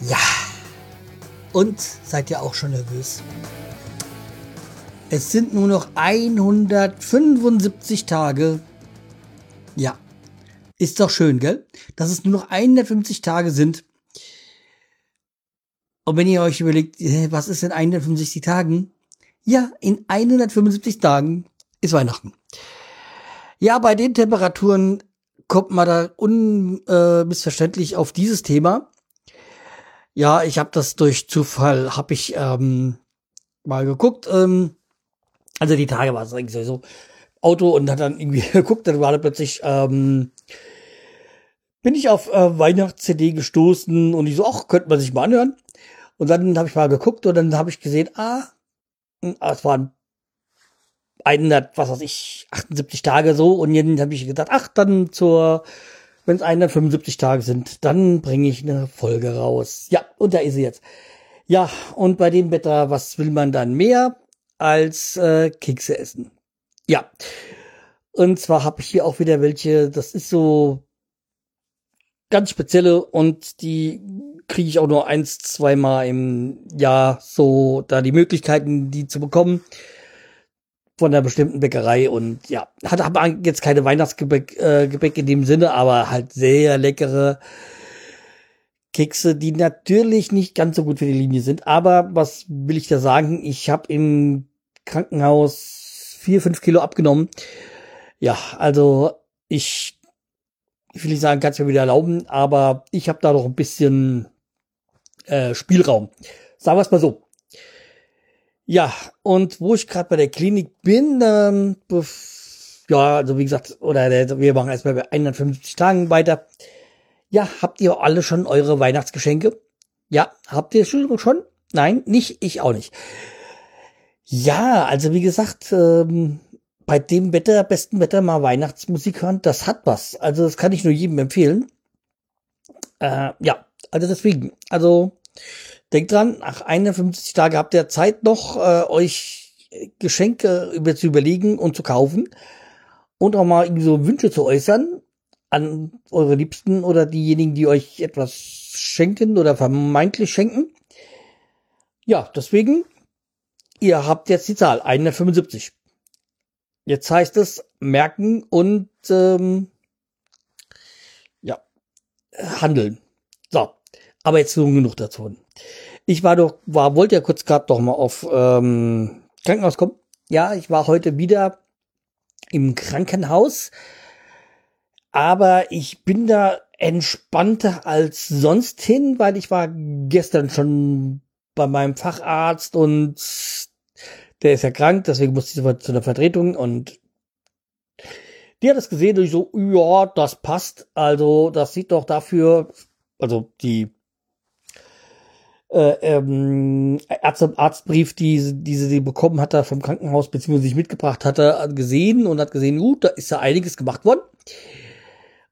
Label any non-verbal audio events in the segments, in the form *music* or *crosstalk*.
Ja. Und seid ihr auch schon nervös? Es sind nur noch 175 Tage. Ja. Ist doch schön, gell? Dass es nur noch 150 Tage sind. Und wenn ihr euch überlegt, was ist denn 150 Tagen? Ja, in 175 Tagen ist Weihnachten. Ja, bei den Temperaturen kommt man da unmissverständlich äh, auf dieses Thema. Ja, ich habe das durch Zufall, habe ich ähm, mal geguckt. Ähm, also die Tage war es eigentlich so Auto und hat dann irgendwie *laughs* geguckt, dann war da plötzlich ähm, bin ich auf äh, Weihnachts-CD gestoßen und ich so, ach, könnte man sich mal anhören. Und dann habe ich mal geguckt und dann habe ich gesehen, ah, hm, ah, es waren 100, was weiß ich, 78 Tage so. Und dann habe ich gedacht, ach, dann zur, wenn es 175 Tage sind, dann bringe ich eine Folge raus. Ja, und da ist sie jetzt. Ja, und bei dem Wetter, was will man dann mehr als äh, Kekse essen? Ja. Und zwar habe ich hier auch wieder welche, das ist so ganz spezielle und die kriege ich auch nur eins, zweimal im Jahr so da die Möglichkeiten, die zu bekommen von einer bestimmten Bäckerei und ja, hat aber jetzt keine Weihnachtsgebäck äh, Gebäck in dem Sinne, aber halt sehr leckere Kekse, die natürlich nicht ganz so gut für die Linie sind. Aber was will ich da sagen? Ich habe im Krankenhaus vier, fünf Kilo abgenommen. Ja, also ich, ich will nicht sagen, kann es mir wieder erlauben, aber ich habe da noch ein bisschen äh, Spielraum. Sagen wir es mal so. Ja, und wo ich gerade bei der Klinik bin, ähm, ja, also wie gesagt, oder der, wir machen erstmal bei 150 Tagen weiter. Ja, habt ihr alle schon eure Weihnachtsgeschenke? Ja, habt ihr schon? Nein, nicht, ich auch nicht. Ja, also wie gesagt, ähm, bei dem Wetter, besten Wetter mal Weihnachtsmusik hören, das hat was. Also das kann ich nur jedem empfehlen. Äh, ja, also deswegen, also denkt dran, nach 51 Tage habt ihr Zeit noch, äh, euch Geschenke über zu überlegen und zu kaufen und auch mal irgendwie so Wünsche zu äußern an eure Liebsten oder diejenigen, die euch etwas schenken oder vermeintlich schenken. Ja, deswegen, ihr habt jetzt die Zahl 175. Jetzt heißt es merken und ähm, ja, handeln. So, aber jetzt nur genug dazu. Ich war doch, war, wollte ja kurz gerade doch mal auf ähm, Krankenhaus kommen. Ja, ich war heute wieder im Krankenhaus, aber ich bin da entspannter als sonst hin, weil ich war gestern schon bei meinem Facharzt und der ist ja krank, deswegen musste ich zu einer Vertretung und die hat das gesehen und ich so, ja, das passt. Also, das sieht doch dafür, also die äh, ähm, Arzt Arztbrief, die, die sie bekommen hatte vom Krankenhaus, beziehungsweise sich mitgebracht hatte, gesehen und hat gesehen, gut, da ist ja einiges gemacht worden.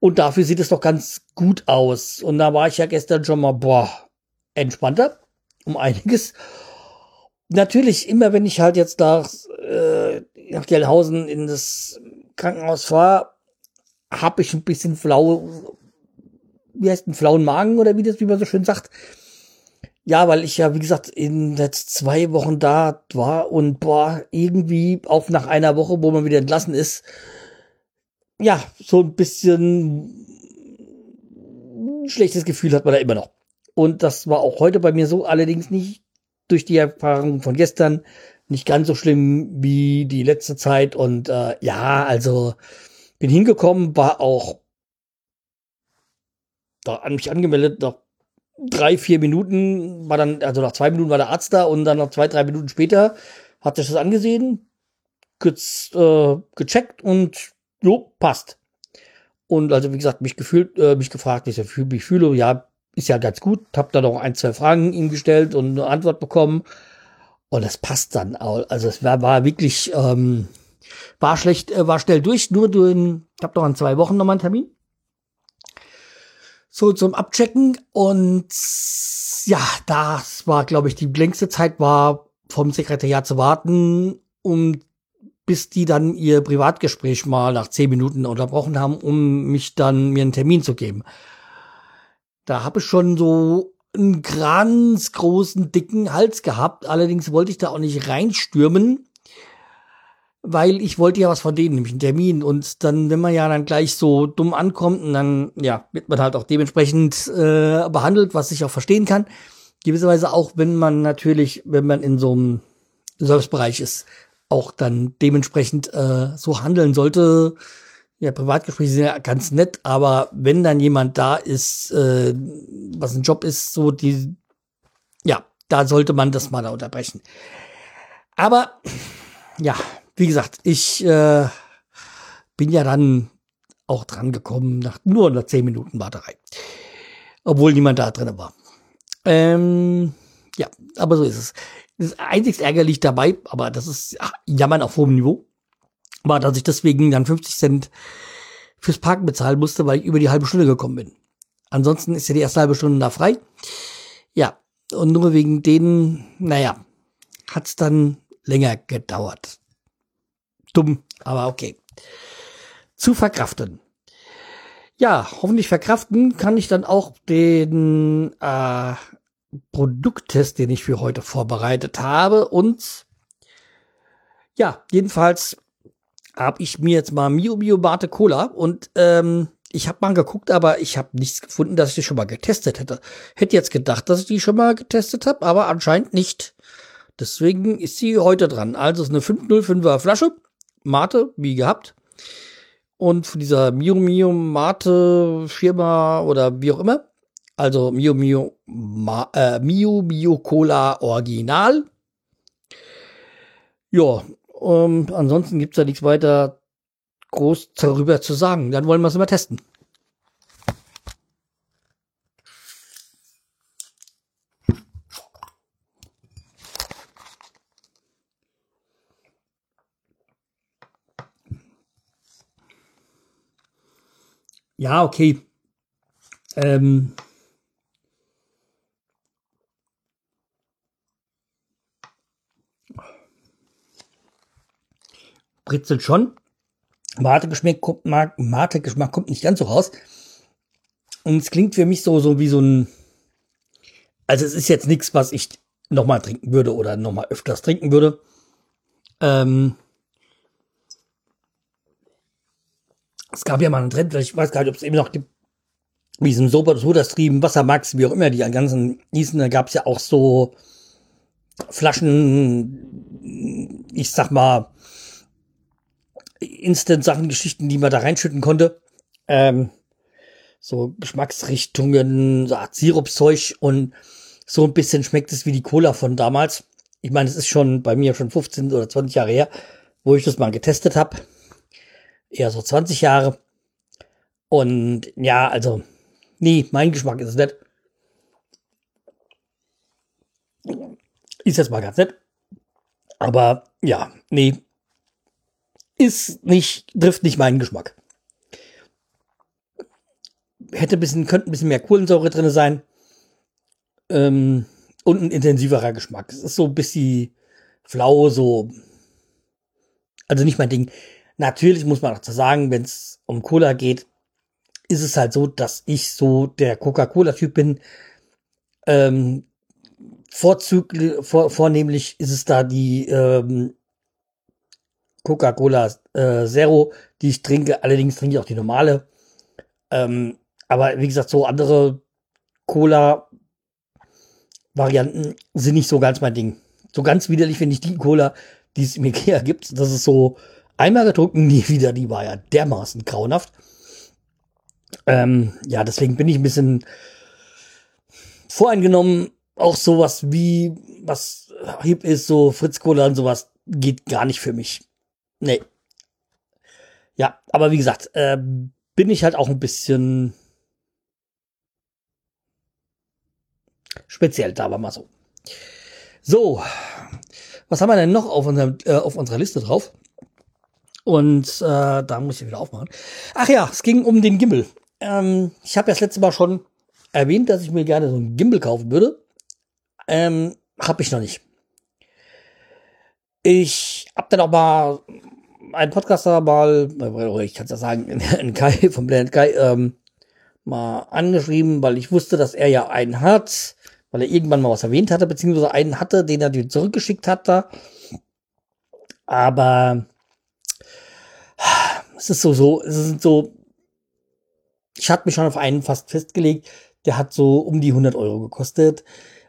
Und dafür sieht es doch ganz gut aus. Und da war ich ja gestern schon mal, boah, entspannter um einiges. Natürlich, immer wenn ich halt jetzt nach, äh, nach Gelhausen in das Krankenhaus fahre, habe ich ein bisschen flau, wie heißt ein flauen Magen oder wie das, wie man so schön sagt. Ja, weil ich ja, wie gesagt, in jetzt zwei Wochen da war und boah, irgendwie auch nach einer Woche, wo man wieder entlassen ist, ja, so ein bisschen schlechtes Gefühl hat man da immer noch. Und das war auch heute bei mir so, allerdings nicht durch die Erfahrung von gestern, nicht ganz so schlimm wie die letzte Zeit. Und äh, ja, also bin hingekommen, war auch da an mich angemeldet, noch drei, vier Minuten war dann, also nach zwei Minuten war der Arzt da und dann noch zwei, drei Minuten später hat sich das angesehen, kurz äh, gecheckt und jo, passt. Und also wie gesagt, mich gefühlt, äh, mich gefragt, ich mich fühle. Ja, ist ja ganz gut. Hab da noch ein, zwei Fragen ihm gestellt und eine Antwort bekommen. Und es passt dann auch. Also es war, war wirklich, ähm, war schlecht, äh, war schnell durch. Nur du, ich habe noch in zwei Wochen nochmal einen Termin. So zum Abchecken. Und ja, das war, glaube ich, die längste Zeit war vom Sekretariat zu warten, um bis die dann ihr Privatgespräch mal nach zehn Minuten unterbrochen haben, um mich dann mir einen Termin zu geben. Da habe ich schon so einen ganz großen, dicken Hals gehabt. Allerdings wollte ich da auch nicht reinstürmen, weil ich wollte ja was von denen, nämlich einen Termin. Und dann, wenn man ja dann gleich so dumm ankommt, und dann ja, wird man halt auch dementsprechend äh, behandelt, was ich auch verstehen kann. Gewisserweise auch, wenn man natürlich, wenn man in so einem Servicebereich ist, auch dann dementsprechend äh, so handeln sollte, ja, Privatgespräche sind ja ganz nett, aber wenn dann jemand da ist, äh, was ein Job ist, so die, ja, da sollte man das mal da unterbrechen. Aber ja, wie gesagt, ich äh, bin ja dann auch dran gekommen nach nur nach zehn Minuten Warterei, obwohl niemand da drin war. Ähm, ja, aber so ist es. Das einzig ärgerlich dabei, aber das ist ach, Jammern auf hohem Niveau war, dass ich deswegen dann 50 Cent fürs Parken bezahlen musste, weil ich über die halbe Stunde gekommen bin. Ansonsten ist ja die erste halbe Stunde da frei. Ja, und nur wegen denen, naja, hat's dann länger gedauert. Dumm, aber okay. Zu verkraften. Ja, hoffentlich verkraften kann ich dann auch den äh, Produkttest, den ich für heute vorbereitet habe. Und ja, jedenfalls habe ich mir jetzt mal Mio Mio Mate Cola und ähm, ich habe mal geguckt, aber ich habe nichts gefunden, dass ich die schon mal getestet hätte. Hätte jetzt gedacht, dass ich die schon mal getestet habe, aber anscheinend nicht. Deswegen ist sie heute dran. Also ist eine 505er Flasche, Mate, wie gehabt. Und von dieser Mio Mio Mate Firma oder wie auch immer. Also Mio Mio, Ma, äh, Mio Mio Cola Original. Ja, ähm, ansonsten gibt's da nichts weiter groß darüber zu sagen. Dann wollen wir es mal testen. Ja, okay. Ähm, britzelt schon. Mate-Geschmack kommt, Mate-Geschmack kommt nicht ganz so raus. Und es klingt für mich so, so wie so ein, also es ist jetzt nichts, was ich nochmal trinken würde oder nochmal öfters trinken würde. Ähm, es gab ja mal einen Trend, ich weiß gar nicht, ob es eben noch gibt, wie diesem Sober, Soda-Stream, Wassermax, wie auch immer die ganzen hießen, da gab es ja auch so Flaschen, ich sag mal, Instant-Sachen, Geschichten, die man da reinschütten konnte. Ähm, so Geschmacksrichtungen, so Art Sirupszeug und so ein bisschen schmeckt es wie die Cola von damals. Ich meine, es ist schon bei mir schon 15 oder 20 Jahre her, wo ich das mal getestet habe. Eher so 20 Jahre. Und ja, also, nee, mein Geschmack ist es nicht. Ist jetzt mal ganz nett. Aber ja, nee, ist nicht, trifft nicht meinen Geschmack. Hätte ein bisschen, könnte ein bisschen mehr Kohlensäure drin sein. Ähm, und ein intensiverer Geschmack. Es ist so ein bisschen flau, so. Also nicht mein Ding. Natürlich muss man auch sagen, wenn es um Cola geht, ist es halt so, dass ich so der Coca-Cola-Typ bin. Ähm, vorzüglich, vor, vornehmlich ist es da die ähm, Coca-Cola äh, Zero, die ich trinke. Allerdings trinke ich auch die normale. Ähm, aber wie gesagt, so andere Cola-Varianten sind nicht so ganz mein Ding. So ganz widerlich finde ich die Cola, die es im Ikea *laughs* gibt. Das ist so einmal getrunken, *laughs* nie wieder. Die war ja dermaßen grauenhaft. Ähm, ja, deswegen bin ich ein bisschen voreingenommen. Auch sowas wie, was hip ist, so Fritz Cola und sowas, geht gar nicht für mich. Nee. Ja, aber wie gesagt, äh, bin ich halt auch ein bisschen speziell, da war mal so. So, was haben wir denn noch auf, unserem, äh, auf unserer Liste drauf? Und äh, da muss ich wieder aufmachen. Ach ja, es ging um den Gimbal. Ähm, ich habe ja das letzte Mal schon erwähnt, dass ich mir gerne so einen Gimbal kaufen würde. Ähm, habe ich noch nicht. Ich habe dann auch mal einen Podcaster mal, ich kann es ja sagen, *laughs* in Kai vom Planet Kai, ähm, mal angeschrieben, weil ich wusste, dass er ja einen hat, weil er irgendwann mal was erwähnt hatte, beziehungsweise einen hatte, den er zurückgeschickt hat da. Aber es ist so, so, es ist so, ich hatte mich schon auf einen fast festgelegt, der hat so um die 100 Euro gekostet.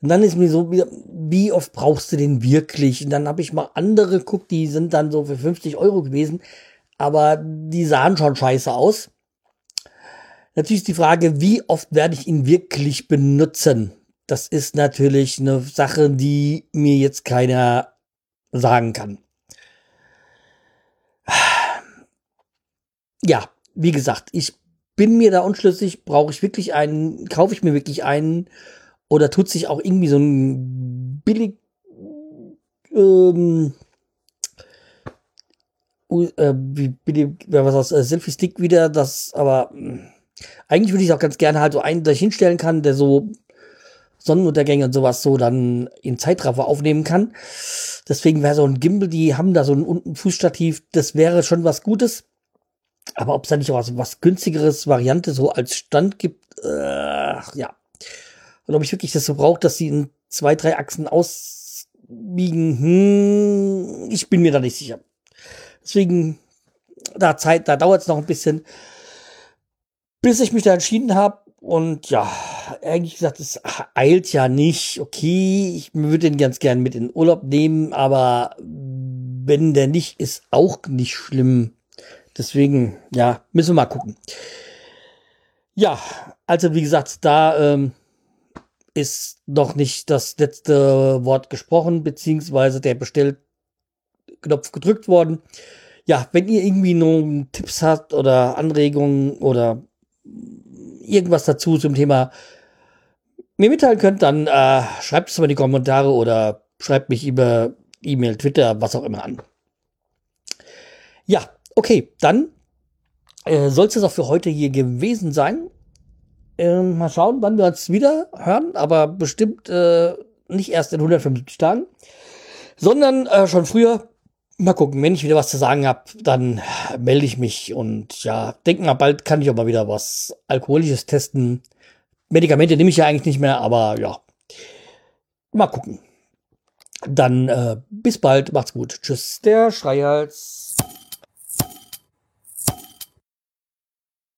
Und dann ist mir so, wie oft brauchst du den wirklich? Und dann habe ich mal andere geguckt, die sind dann so für 50 Euro gewesen, aber die sahen schon scheiße aus. Natürlich ist die Frage, wie oft werde ich ihn wirklich benutzen? Das ist natürlich eine Sache, die mir jetzt keiner sagen kann. Ja, wie gesagt, ich bin mir da unschlüssig, brauche ich wirklich einen, kaufe ich mir wirklich einen oder tut sich auch irgendwie so ein billig ähm, äh, wie billig, was aus äh, Selfie Stick wieder, das aber äh, eigentlich würde ich auch ganz gerne halt so einen, der ich hinstellen kann, der so Sonnenuntergänge und sowas so dann in Zeitraffer aufnehmen kann. Deswegen wäre so ein Gimbal, die haben da so ein unten Fußstativ, das wäre schon was Gutes. Aber ob es da nicht was, was günstigeres Variante so als Stand gibt, äh, ja, und ob ich wirklich das so brauche, dass sie in zwei, drei Achsen ausbiegen, hm, ich bin mir da nicht sicher. Deswegen, da Zeit, da dauert es noch ein bisschen, bis ich mich da entschieden habe. Und ja, eigentlich gesagt, es eilt ja nicht. Okay, ich würde den ganz gern mit in Urlaub nehmen, aber wenn der nicht ist, auch nicht schlimm. Deswegen, ja, müssen wir mal gucken. Ja, also wie gesagt, da ähm, ist noch nicht das letzte Wort gesprochen, beziehungsweise der Bestellknopf gedrückt worden. Ja, wenn ihr irgendwie nur Tipps habt oder Anregungen oder irgendwas dazu zum Thema mir mitteilen könnt, dann äh, schreibt es mal in die Kommentare oder schreibt mich über E-Mail, Twitter, was auch immer an. Ja, okay, dann äh, soll es das auch für heute hier gewesen sein. Ähm, mal schauen, wann wir uns wieder hören, aber bestimmt äh, nicht erst in 175 Tagen, sondern äh, schon früher. Mal gucken, wenn ich wieder was zu sagen habe, dann melde ich mich und ja, denken mal, bald kann ich auch mal wieder was Alkoholisches testen. Medikamente nehme ich ja eigentlich nicht mehr, aber ja. Mal gucken. Dann äh, bis bald, macht's gut. Tschüss, der Schreihals.